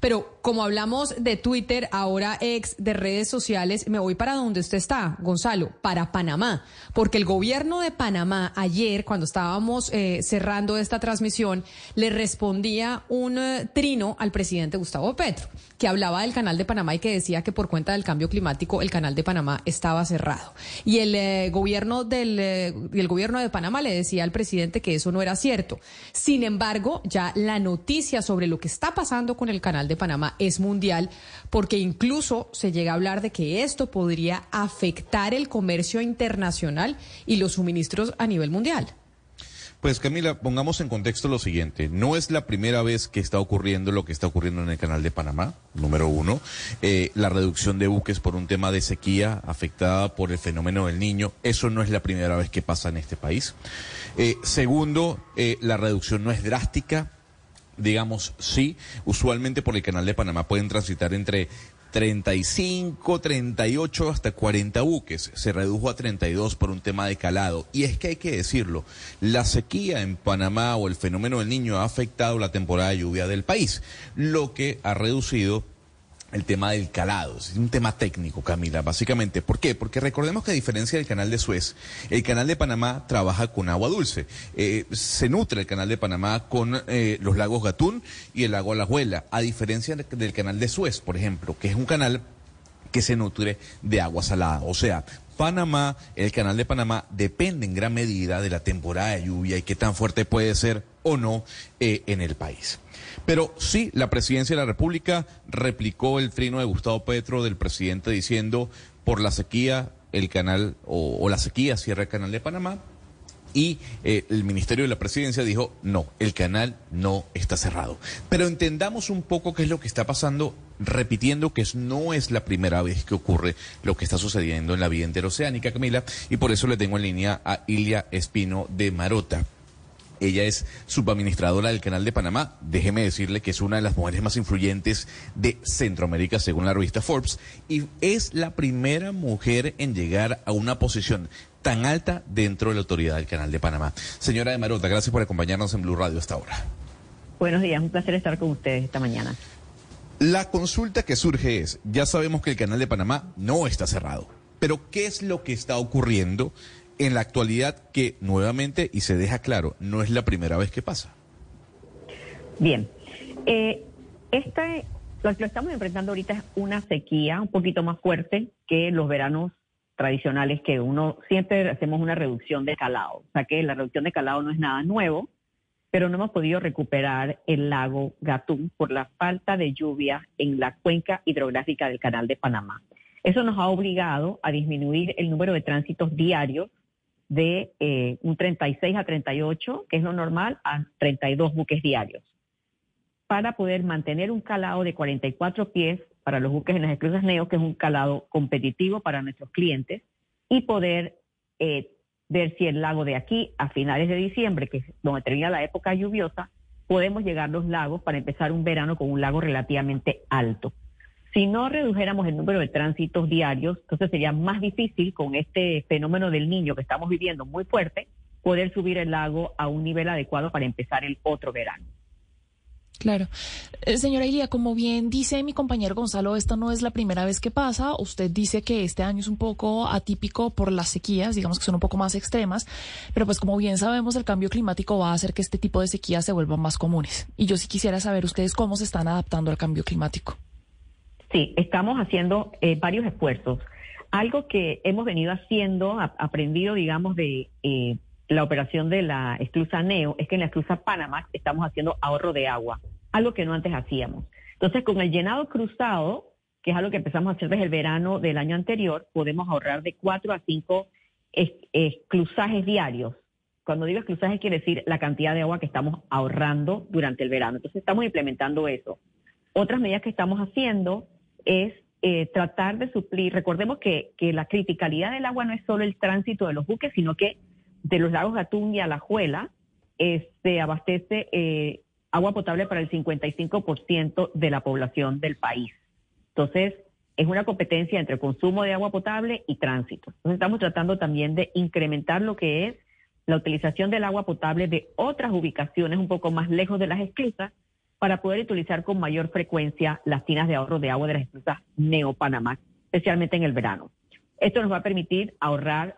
Pero como hablamos de Twitter, ahora ex de redes sociales, me voy para donde usted está, Gonzalo, para Panamá. Porque el gobierno de Panamá ayer, cuando estábamos eh, cerrando esta transmisión, le respondía un eh, trino al presidente Gustavo Petro, que hablaba del canal de Panamá y que decía que por cuenta del cambio climático el canal de Panamá estaba cerrado. Y el eh, gobierno del eh, el gobierno de Panamá le decía al presidente que eso no era cierto. Sin embargo, ya la noticia sobre lo que está pasando con el canal de Panamá es mundial, porque incluso se llega a hablar de que esto podría afectar el comercio internacional y los suministros a nivel mundial. Pues Camila, pongamos en contexto lo siguiente. No es la primera vez que está ocurriendo lo que está ocurriendo en el canal de Panamá, número uno. Eh, la reducción de buques por un tema de sequía afectada por el fenómeno del niño. Eso no es la primera vez que pasa en este país. Eh, segundo, eh, la reducción no es drástica. Digamos, sí, usualmente por el canal de Panamá pueden transitar entre 35, 38 hasta 40 buques. Se redujo a 32 por un tema de calado. Y es que hay que decirlo, la sequía en Panamá o el fenómeno del niño ha afectado la temporada de lluvia del país, lo que ha reducido el tema del calado. Es un tema técnico, Camila, básicamente. ¿Por qué? Porque recordemos que a diferencia del canal de Suez, el canal de Panamá trabaja con agua dulce. Eh, se nutre el canal de Panamá con eh, los lagos Gatún y el lago Alajuela, a diferencia del canal de Suez, por ejemplo, que es un canal que se nutre de agua salada. O sea, Panamá, el canal de Panamá, depende en gran medida de la temporada de lluvia y qué tan fuerte puede ser o no eh, en el país. Pero sí, la presidencia de la República replicó el trino de Gustavo Petro del presidente diciendo por la sequía el canal o, la sequía cierra el canal de Panamá y eh, el Ministerio de la Presidencia dijo, no, el canal no está cerrado. Pero entendamos un poco qué es lo que está pasando, repitiendo que no es la primera vez que ocurre lo que está sucediendo en la vía interoceánica, Camila, y por eso le tengo en línea a Ilia Espino de Marota. Ella es subadministradora del Canal de Panamá. Déjeme decirle que es una de las mujeres más influyentes de Centroamérica, según la revista Forbes, y es la primera mujer en llegar a una posición tan alta dentro de la autoridad del Canal de Panamá. Señora de Marota, gracias por acompañarnos en Blue Radio hasta ahora. Buenos días, un placer estar con ustedes esta mañana. La consulta que surge es, ya sabemos que el Canal de Panamá no está cerrado, pero ¿qué es lo que está ocurriendo en la actualidad que nuevamente, y se deja claro, no es la primera vez que pasa? Bien, eh, este, lo que estamos enfrentando ahorita es una sequía un poquito más fuerte que los veranos tradicionales que uno siempre hacemos una reducción de calado. O sea que la reducción de calado no es nada nuevo, pero no hemos podido recuperar el lago Gatún por la falta de lluvia en la cuenca hidrográfica del canal de Panamá. Eso nos ha obligado a disminuir el número de tránsitos diarios de eh, un 36 a 38, que es lo normal, a 32 buques diarios, para poder mantener un calado de 44 pies para los buques en las esclusas Neo, que es un calado competitivo para nuestros clientes, y poder eh, ver si el lago de aquí, a finales de diciembre, que es donde termina la época lluviosa, podemos llegar a los lagos para empezar un verano con un lago relativamente alto. Si no redujéramos el número de tránsitos diarios, entonces sería más difícil con este fenómeno del niño que estamos viviendo muy fuerte, poder subir el lago a un nivel adecuado para empezar el otro verano. Claro. Eh, señora Ilia, como bien dice mi compañero Gonzalo, esta no es la primera vez que pasa. Usted dice que este año es un poco atípico por las sequías, digamos que son un poco más extremas, pero pues como bien sabemos, el cambio climático va a hacer que este tipo de sequías se vuelvan más comunes. Y yo sí quisiera saber ustedes cómo se están adaptando al cambio climático. Sí, estamos haciendo eh, varios esfuerzos. Algo que hemos venido haciendo, aprendido, digamos, de eh, la operación de la esclusa Neo, es que en la esclusa Panamá estamos haciendo ahorro de agua, algo que no antes hacíamos. Entonces, con el llenado cruzado, que es algo que empezamos a hacer desde el verano del año anterior, podemos ahorrar de cuatro a cinco esclusajes diarios. Cuando digo esclusaje quiere decir la cantidad de agua que estamos ahorrando durante el verano. Entonces, estamos implementando eso. Otras medidas que estamos haciendo es eh, tratar de suplir, recordemos que, la criticalidad del agua no es solo el tránsito de los buques, sino que de los lagos Gatún y Alajuela eh, se abastece eh, agua potable para el 55% de la población del país. Entonces, es una competencia entre consumo de agua potable y tránsito. Entonces, estamos tratando también de incrementar lo que es la utilización del agua potable de otras ubicaciones un poco más lejos de las esclusas para poder utilizar con mayor frecuencia las tinas de ahorro de agua de las esclusas Neo-Panamá, especialmente en el verano. Esto nos va a permitir ahorrar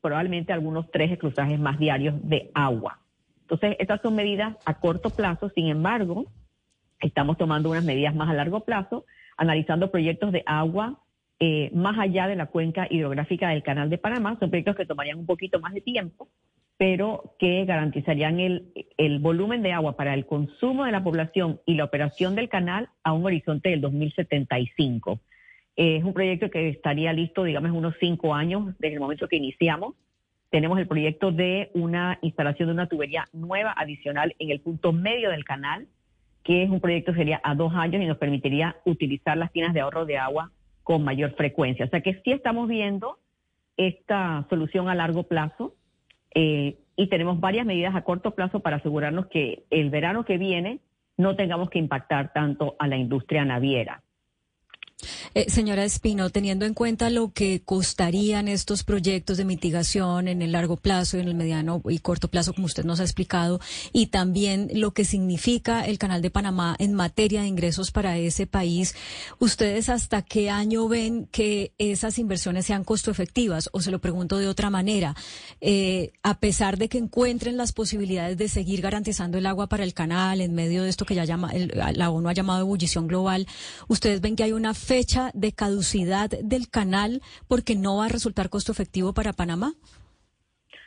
probablemente algunos tres esclusajes más diarios de agua. Entonces, estas son medidas a corto plazo, sin embargo, estamos tomando unas medidas más a largo plazo, analizando proyectos de agua eh, más allá de la cuenca hidrográfica del Canal de Panamá. Son proyectos que tomarían un poquito más de tiempo, pero que garantizarían el, volumen de agua para el consumo de la población y la operación del canal a un horizonte del 2075. es un proyecto que estaría listo, digamos, unos cinco años desde el momento que iniciamos. Tenemos el proyecto de una instalación de una tubería nueva adicional en el punto medio del canal, que es un proyecto que sería a dos años y nos permitiría utilizar las tinas de ahorro de agua con mayor frecuencia. O sea que sí estamos viendo esta solución a largo plazo eh, y tenemos varias medidas a corto plazo para asegurarnos que el verano que viene no tengamos que impactar tanto a la industria naviera. Eh, señora Espino, teniendo en cuenta lo que costarían estos proyectos de mitigación en el largo plazo, en el mediano y corto plazo, como usted nos ha explicado, y también lo que significa el Canal de Panamá en materia de ingresos para ese país, ¿ustedes hasta qué año ven que esas inversiones sean costo efectivas? O se lo pregunto de otra manera, eh, a pesar de que encuentren las posibilidades de seguir garantizando el agua para el canal en medio de esto que ya llama, la ONU ha llamado ebullición global, ¿ustedes ven que hay una fecha de caducidad del canal porque no va a resultar costo efectivo para Panamá?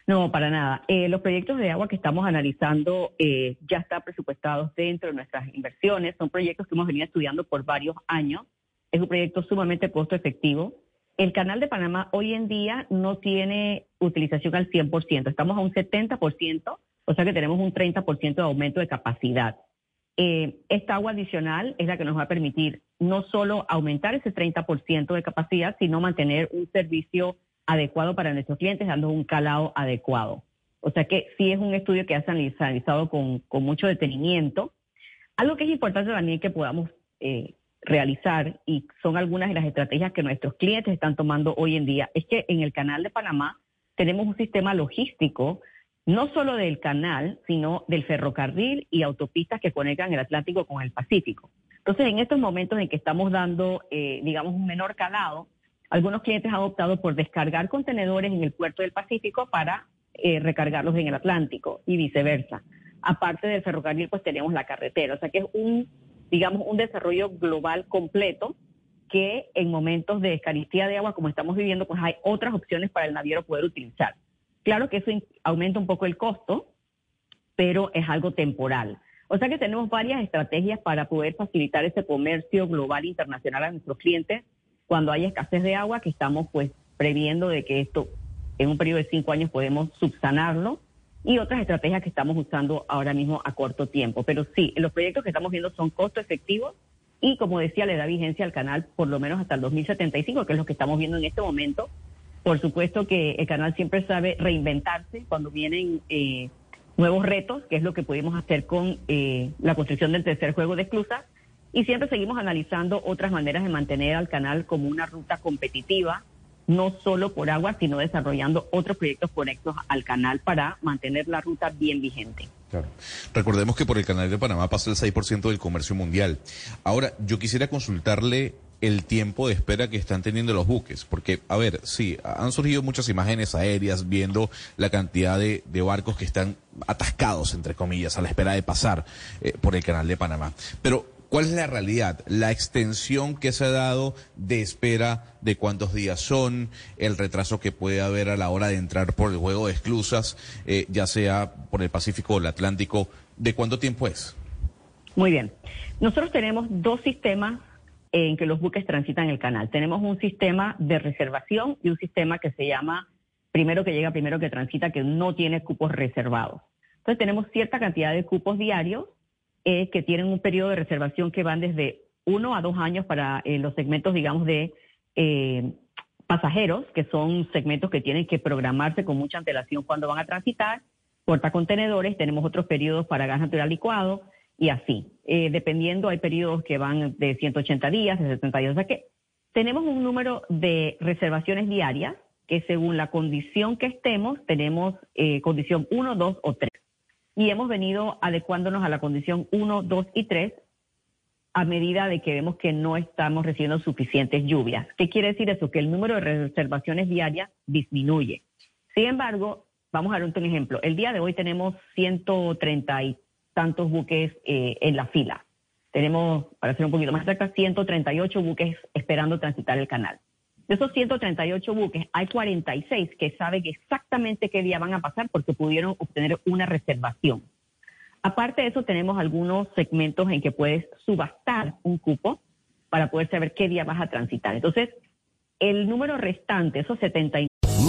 No, para nada. Eh, los proyectos de agua que estamos analizando eh, ya están presupuestados dentro de nuestras inversiones. Son proyectos que hemos venido estudiando por varios años. Es un proyecto sumamente costo efectivo. El canal de Panamá hoy en día no tiene utilización al 100%. Estamos a un 70%, o sea que tenemos un 30% de aumento de capacidad. Eh, esta agua adicional es la que nos va a permitir no solo aumentar ese 30% de capacidad, sino mantener un servicio adecuado para nuestros clientes, dando un calado adecuado. O sea que sí es un estudio que ha analizado con, mucho detenimiento. Algo que es importante también que podamos eh, realizar, y son algunas de las estrategias que nuestros clientes están tomando hoy en día, es que en el canal de Panamá tenemos un sistema logístico no solo del canal, sino del ferrocarril y autopistas que conectan el Atlántico con el Pacífico. Entonces, en estos momentos en que estamos dando, eh, digamos, un menor calado, algunos clientes han optado por descargar contenedores en el puerto del Pacífico para eh, recargarlos en el Atlántico y viceversa. Aparte del ferrocarril, pues tenemos la carretera. O sea que es un, digamos, un desarrollo global completo que en momentos de escaristía de agua como estamos viviendo, pues hay otras opciones para el naviero poder utilizar. Claro que eso aumenta un poco el costo, pero es algo temporal. O sea que tenemos varias estrategias para poder facilitar ese comercio global internacional a nuestros clientes cuando hay escasez de agua, que estamos pues previendo de que esto en un periodo de cinco años podemos subsanarlo y otras estrategias que estamos usando ahora mismo a corto tiempo. Pero sí, los proyectos que estamos viendo son costo efectivos y como decía, le da vigencia al canal por lo menos hasta el 2075, que es lo que estamos viendo en este momento, por supuesto que el canal siempre sabe reinventarse cuando vienen eh, nuevos retos, que es lo que pudimos hacer con eh, la construcción del tercer juego de esclusas. Y siempre seguimos analizando otras maneras de mantener al canal como una ruta competitiva, no solo por agua, sino desarrollando otros proyectos conectos al canal para mantener la ruta bien vigente. Recordemos que por el canal de Panamá pasa el 6% del comercio mundial. Ahora, yo quisiera consultarle el tiempo de espera que están teniendo los buques. Porque, a ver, sí, han surgido muchas imágenes aéreas viendo la cantidad de, barcos que están atascados, entre comillas, a la espera de pasar eh, por el canal de Panamá. Pero, ¿cuál es la realidad? La extensión que se ha dado de espera de cuántos días son, el retraso que puede haber a la hora de entrar por el juego de esclusas, eh, ya sea por el Pacífico o el Atlántico, ¿de cuánto tiempo es? Muy bien. Nosotros tenemos dos sistemas en que los buques transitan el canal. Tenemos un sistema de reservación y un sistema que se llama primero que llega, primero que transita, que no tiene cupos reservados. Entonces tenemos cierta cantidad de cupos diarios eh, que tienen un periodo de reservación que van desde uno a dos años para eh, los segmentos, digamos, de eh, pasajeros, que son segmentos que tienen que programarse con mucha antelación cuando van a transitar, portacontenedores, tenemos otros periodos para gas natural licuado y así. Eh, dependiendo, hay periodos que van de 180 días, de 70 días. O sea que tenemos un número de reservaciones diarias que según la condición que estemos, tenemos eh, condición 1, 2 o 3. Y hemos venido adecuándonos a la condición 1, 2 y 3 a medida de que vemos que no estamos recibiendo suficientes lluvias. ¿Qué quiere decir eso? Que el número de reservaciones diarias disminuye. Sin embargo, vamos a dar un ejemplo. El día de hoy tenemos 130 y tantos buques eh, en la fila. Tenemos, para ser un poquito más exacta, 138 buques esperando transitar el canal. De esos 138 buques, hay 46 que saben exactamente qué día van a pasar porque pudieron obtener una reservación. Aparte de eso, tenemos algunos segmentos en que puedes subastar un cupo para poder saber qué día vas a transitar. Entonces, el número restante, esos 79.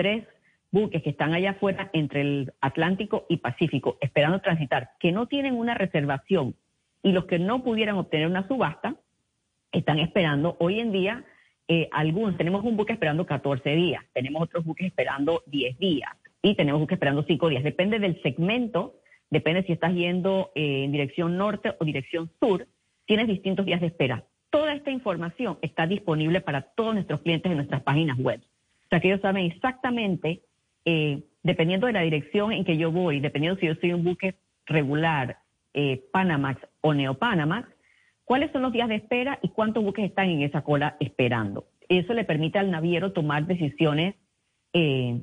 Tres buques que están allá afuera entre el Atlántico y Pacífico esperando transitar, que no tienen una reservación y los que no pudieran obtener una subasta están esperando. Hoy en día, eh, algunos, tenemos un buque esperando 14 días, tenemos otros buques esperando 10 días y tenemos buques esperando 5 días. Depende del segmento, depende si estás yendo eh, en dirección norte o dirección sur, tienes distintos días de espera. Toda esta información está disponible para todos nuestros clientes en nuestras páginas web. O sea que ellos saben exactamente, eh, dependiendo de la dirección en que yo voy, dependiendo si yo soy un buque regular, eh, Panamax o Neopanamax, cuáles son los días de espera y cuántos buques están en esa cola esperando. Eso le permite al naviero tomar decisiones, eh,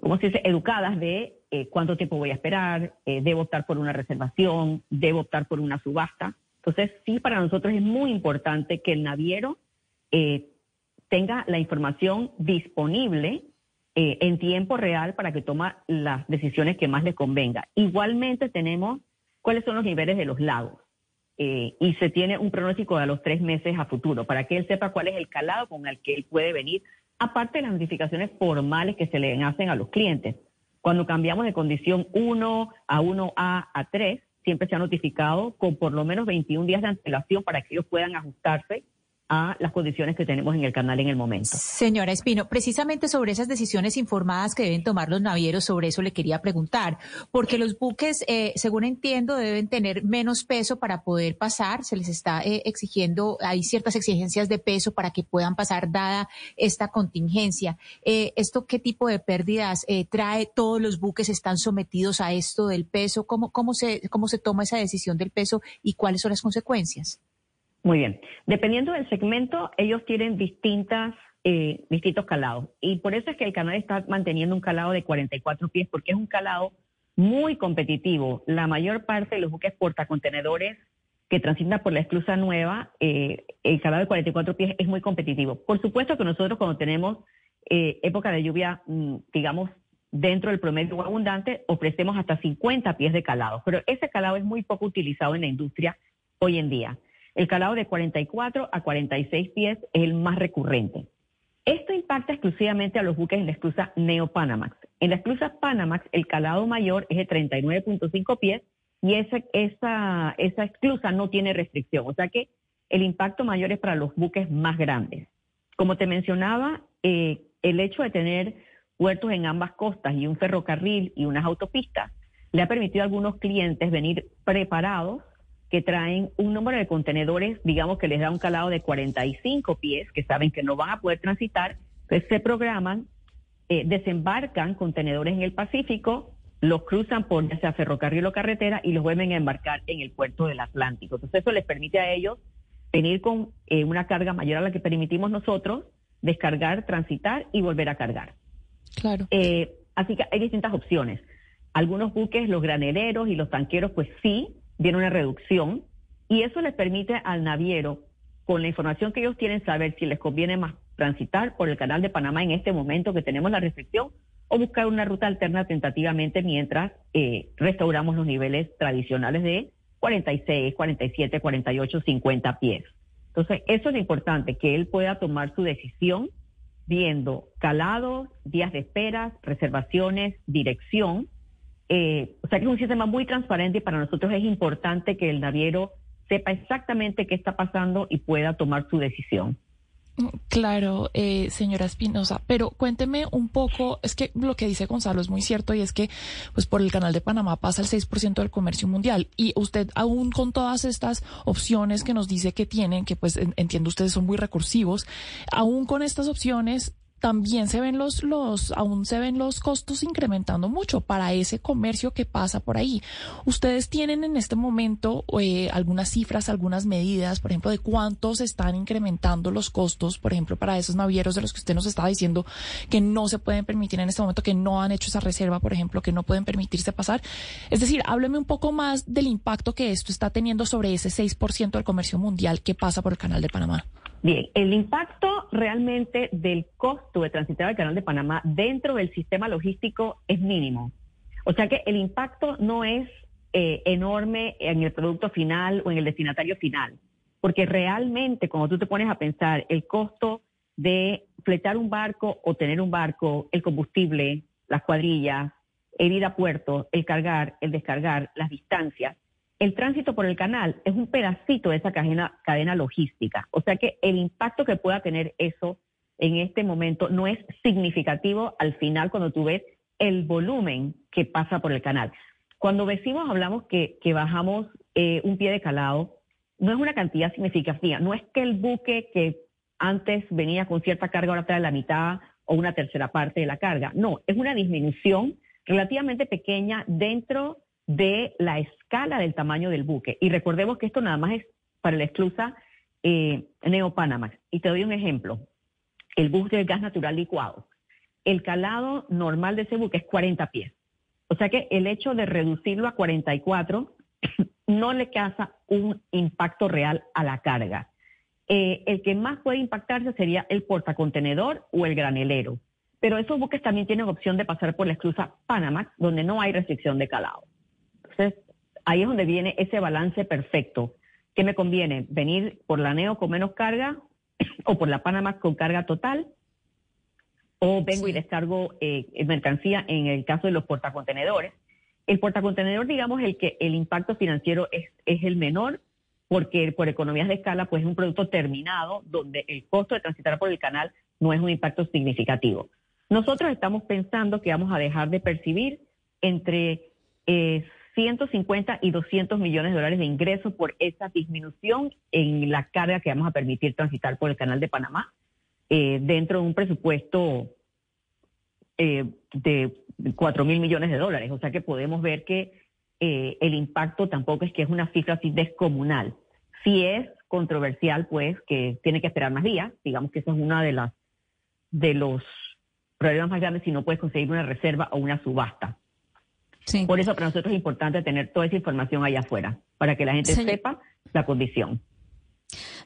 ¿cómo se dice?, educadas de cuánto tiempo voy a esperar, debo optar por una reservación, debo optar por una subasta. Entonces, sí, para nosotros es muy importante que el naviero tenga la información disponible eh, en tiempo real para que toma las decisiones que más le convenga. Igualmente tenemos cuáles son los niveles de los lagos eh, y se tiene un pronóstico de a los tres meses a futuro para que él sepa cuál es el calado con el que él puede venir, aparte de las notificaciones formales que se le hacen a los clientes. Cuando cambiamos de condición 1 a 1A a 3, siempre se ha notificado con por lo menos 21 días de antelación para que ellos puedan ajustarse a las condiciones que tenemos en el canal en el momento. Señora Espino, precisamente sobre esas decisiones informadas que deben tomar los navieros, sobre eso le quería preguntar, porque los buques, eh, según entiendo, deben tener menos peso para poder pasar, se les está eh, exigiendo, hay ciertas exigencias de peso para que puedan pasar dada esta contingencia. Eh, ¿Esto qué tipo de pérdidas eh, trae? ¿Todos los buques están sometidos a esto del peso? ¿Cómo, cómo, se, ¿Cómo se toma esa decisión del peso y cuáles son las consecuencias? Muy bien. Dependiendo del segmento, ellos tienen distintas, eh, distintos calados. Y por eso es que el canal está manteniendo un calado de 44 pies, porque es un calado muy competitivo. La mayor parte de los buques portacontenedores que transitan por la esclusa nueva, eh, el calado de 44 pies es muy competitivo. Por supuesto que nosotros cuando tenemos eh, época de lluvia, mm, digamos, dentro del promedio abundante, ofrecemos hasta 50 pies de calado, pero ese calado es muy poco utilizado en la industria hoy en día. El calado de 44 a 46 pies es el más recurrente. Esto impacta exclusivamente a los buques en la esclusa Neo-Panamax. En la esclusa Panamax, el calado mayor es de 39.5 pies y esa, esa, esa esclusa no tiene restricción. O sea que el impacto mayor es para los buques más grandes. Como te mencionaba, eh, el hecho de tener puertos en ambas costas y un ferrocarril y unas autopistas le ha permitido a algunos clientes venir preparados que traen un número de contenedores, digamos que les da un calado de 45 pies, que saben que no van a poder transitar, pues se programan, eh, desembarcan contenedores en el Pacífico, los cruzan por ya sea ferrocarril o carretera y los vuelven a embarcar en el puerto del Atlántico. Entonces eso les permite a ellos venir con eh, una carga mayor a la que permitimos nosotros, descargar, transitar y volver a cargar. Claro. Eh, así que hay distintas opciones. Algunos buques, los graneleros y los tanqueros, pues sí, viene una reducción Y eso les permite al naviero, con la información que ellos tienen, saber si les conviene más transitar por el canal de Panamá en este momento que tenemos la restricción o buscar una ruta alterna tentativamente mientras eh, restauramos los niveles tradicionales de 46, 47, 48, 50 pies. Entonces, eso es importante, que él pueda tomar su decisión viendo calados, días de espera, reservaciones, dirección. Eh, o sea que es un sistema muy transparente y para nosotros es importante que el naviero sepa exactamente qué está pasando y pueda tomar su decisión. Claro, eh, señora Espinosa, pero cuénteme un poco, es que lo que dice Gonzalo es muy cierto y es que pues por el canal de Panamá pasa el 6% del comercio mundial y usted aún con todas estas opciones que nos dice que tienen, que pues entiendo ustedes son muy recursivos, aún con estas opciones también se ven los, los, aún se ven los costos incrementando mucho para ese comercio que pasa por ahí. ¿Ustedes tienen en este momento eh, algunas cifras, algunas medidas, por ejemplo, de cuántos están incrementando los costos, por ejemplo, para esos navieros de los que usted nos está diciendo que no se pueden permitir en este momento, que no han hecho esa reserva, por ejemplo, que no pueden permitirse pasar? Es decir, hábleme un poco más del impacto que esto está teniendo sobre ese 6% del comercio mundial que pasa por el canal de Panamá. Bien, el impacto realmente del costo de transitar el canal de Panamá dentro del sistema logístico es mínimo. O sea que el impacto no es eh, enorme en el producto final o en el destinatario final, porque realmente cuando tú te pones a pensar el costo de fletar un barco o tener un barco, el combustible, las cuadrillas, el ir a puerto, el cargar, el descargar, las distancias, el tránsito por el canal es un pedacito de esa cadena, cadena logística. O sea que el impacto que pueda tener eso en este momento no es significativo al final cuando tú ves el volumen que pasa por el canal. Cuando decimos, hablamos que, bajamos eh, un pie de calado, no es una cantidad significativa, no es que el buque que antes venía con cierta carga ahora trae la mitad o una tercera parte de la carga, no, es una disminución relativamente pequeña dentro de la escala del tamaño del buque. Y recordemos que esto nada más es para la esclusa eh, Neopanamax. Y te doy un ejemplo. El buque de gas natural licuado. El calado normal de ese buque es 40 pies. O sea que el hecho de reducirlo a 44 no le causa un impacto real a la carga. Eh, el que más puede impactarse sería el portacontenedor o el granelero. Pero esos buques también tienen opción de pasar por la esclusa Panamax, donde no hay restricción de calado. Entonces, ahí es donde viene ese balance perfecto. ¿Qué me conviene? ¿Venir por la NEO con menos carga o por la Panamá con carga total? ¿O vengo y descargo eh, mercancía en el caso de los portacontenedores? El portacontenedor, digamos, el que el impacto financiero es, es el menor porque por economías de escala, pues es un producto terminado donde el costo de transitar por el canal no es un impacto significativo. Nosotros estamos pensando que vamos a dejar de percibir entre eh, 150 y 200 millones de dólares de ingresos por esa disminución en la carga que vamos a permitir transitar por el canal de Panamá eh, dentro de un presupuesto eh, de 4 mil millones de dólares. O sea que podemos ver que eh, el impacto tampoco es que es una cifra así descomunal. Si es controversial, pues que tiene que esperar más días. Digamos que eso es una de las de los problemas más grandes si no puedes conseguir una reserva o una subasta. Por eso para nosotros es importante tener toda esa información allá afuera, para que la gente sepa la condición.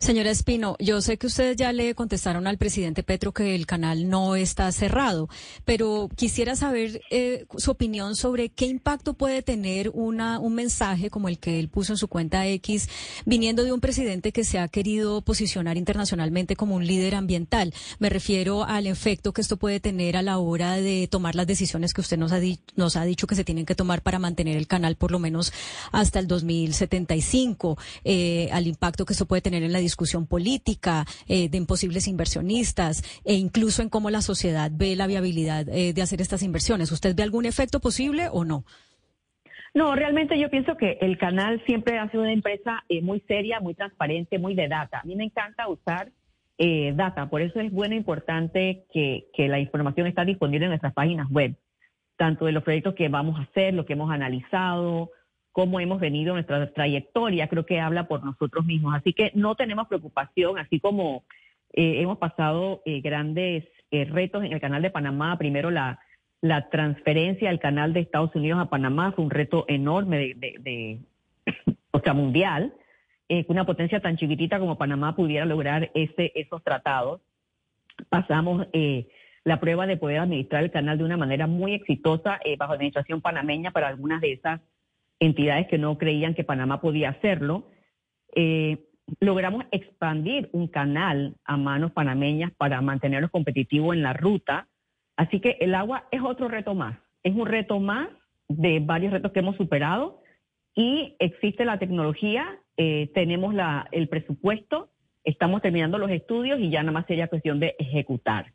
Señora Espino, yo sé que ustedes ya le contestaron al presidente Petro que el canal no está cerrado, pero quisiera saber eh, su opinión sobre qué impacto puede tener una, un mensaje como el que él puso en su cuenta X, viniendo de un presidente que se ha querido posicionar internacionalmente como un líder ambiental. Me refiero al efecto que esto puede tener a la hora de tomar las decisiones que usted nos ha, dicho que se tienen que tomar para mantener el canal por lo menos hasta el 2075, eh, al impacto que esto puede tener en la discusión política eh, de imposibles inversionistas e incluso en cómo la sociedad ve la viabilidad eh, de hacer estas inversiones. ¿Usted ve algún efecto posible o no? No, realmente yo pienso que el canal siempre ha sido una empresa eh, muy seria, muy transparente, muy de data. A mí me encanta usar data, por eso es bueno e importante que, que la información está disponible en nuestras páginas web, tanto de los proyectos que vamos a hacer, lo que hemos analizado, cómo hemos venido nuestra trayectoria, creo que habla por nosotros mismos. Así que no tenemos preocupación, así como eh, hemos pasado eh, grandes eh, retos en el canal de Panamá. Primero la, transferencia del canal de Estados Unidos a Panamá fue un reto enorme de, de, o sea, mundial. eh, que una potencia tan chiquitita como Panamá pudiera lograr ese, esos tratados. Pasamos eh, la prueba de poder administrar el canal de una manera muy exitosa eh, bajo administración panameña para algunas de esas entidades que no creían que Panamá podía hacerlo. Eh, logramos expandir un canal a manos panameñas para mantenernos competitivos en la ruta. Así que el agua es otro reto más. Es un reto más de varios retos que hemos superado y existe la tecnología, eh, tenemos el presupuesto, estamos terminando los estudios y ya nada más sería cuestión de ejecutar.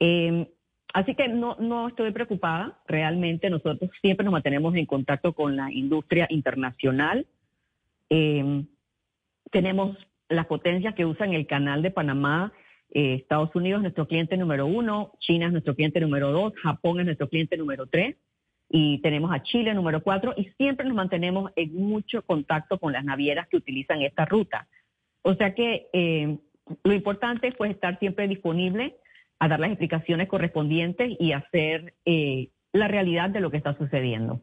Eh, así que no, no estoy preocupada, realmente nosotros siempre nos mantenemos en contacto con la industria internacional. Eh, tenemos las potencias que usan el canal de Panamá. Eh, Estados Unidos es nuestro cliente número uno, China es nuestro cliente número dos, Japón es nuestro cliente número tres y tenemos a Chile número cuatro y siempre nos mantenemos en mucho contacto con las navieras que utilizan esta ruta. O sea que eh, lo importante es pues, estar siempre disponible a dar las explicaciones correspondientes y hacer eh, la realidad de lo que está sucediendo.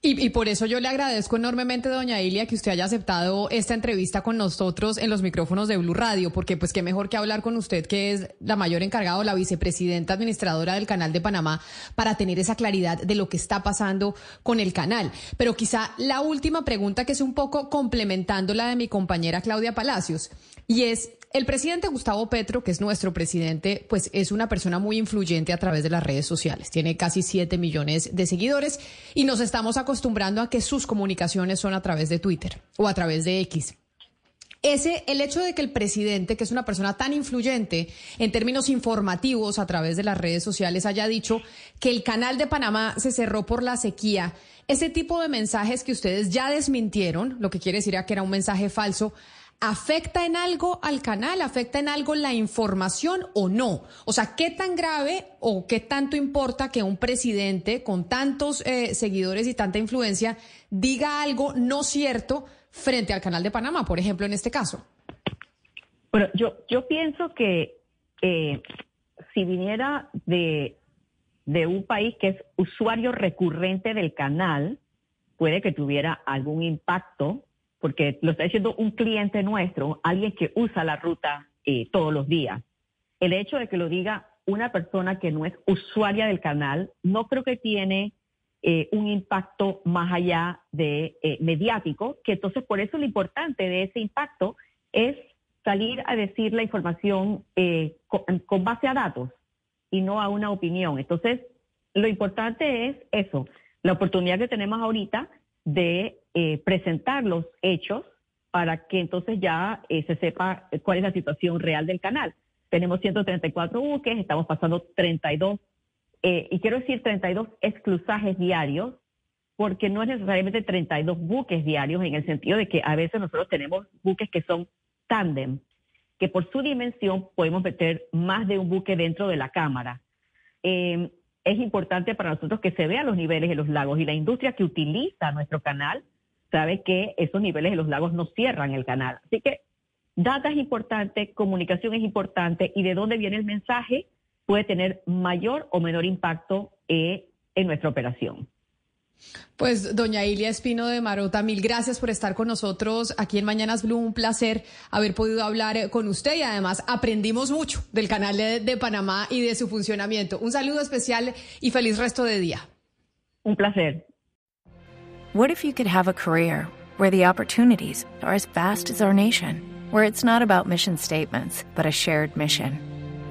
Y, por eso yo le agradezco enormemente, doña Ilia, que usted haya aceptado esta entrevista con nosotros en los micrófonos de Blue Radio, porque pues qué mejor que hablar con usted, que es la mayor encargada o la vicepresidenta administradora del Canal de Panamá, para tener esa claridad de lo que está pasando con el canal. Pero quizá la última pregunta, que es un poco complementando la de mi compañera Claudia Palacios, y es, el presidente Gustavo Petro, que es nuestro presidente, pues es una persona muy influyente a través de las redes sociales. Tiene casi 7 millones de seguidores y nos estamos acostumbrando a que sus comunicaciones son a través de Twitter o a través de X. Ese, el hecho de que el presidente, que es una persona tan influyente en términos informativos a través de las redes sociales, haya dicho que el canal de Panamá se cerró por la sequía, ese tipo de mensajes que ustedes ya desmintieron, lo que quiere decir que era un mensaje falso, ¿Afecta en algo al canal? ¿Afecta en algo la información o no? O sea, ¿qué tan grave o qué tanto importa que un presidente con tantos eh, seguidores y tanta influencia diga algo no cierto frente al canal de Panamá, por ejemplo, en este caso? Bueno, yo, yo pienso que si viniera de, de un país que es usuario recurrente del canal, puede que tuviera algún impacto porque lo está diciendo un cliente nuestro, alguien que usa la ruta eh, todos los días. El hecho de que lo diga una persona que no es usuaria del canal, no creo que tiene eh, un impacto más allá de eh, mediático, que entonces por eso lo importante de ese impacto es salir a decir la información con, con base a datos y no a una opinión. Entonces, lo importante es eso, la oportunidad que tenemos ahorita de eh, presentar los hechos para que entonces ya eh, se sepa cuál es la situación real del canal. Tenemos 134 buques, estamos pasando 32, eh, y quiero decir 32 exclusajes diarios, porque no es necesariamente 32 buques diarios en el sentido de que a veces nosotros tenemos buques que son tándem, que por su dimensión podemos meter más de un buque dentro de la cámara. Eh, es importante para nosotros que se vean los niveles de los lagos y la industria que utiliza nuestro canal sabe que esos niveles de los lagos no cierran el canal. Así que data es importante, comunicación es importante y de dónde viene el mensaje puede tener mayor o menor impacto eh, en nuestra operación. Pues doña Ilia Espino de Marota, mil gracias por estar con nosotros aquí en Mañanas Blue. Un placer haber podido hablar eh, con usted y además aprendimos mucho del canal de, de Panamá y de su funcionamiento. Un saludo especial y feliz resto de día. Un placer. What if you could have a career where the opportunities are as vast as our nation, where it's not about mission statements, but a shared mission?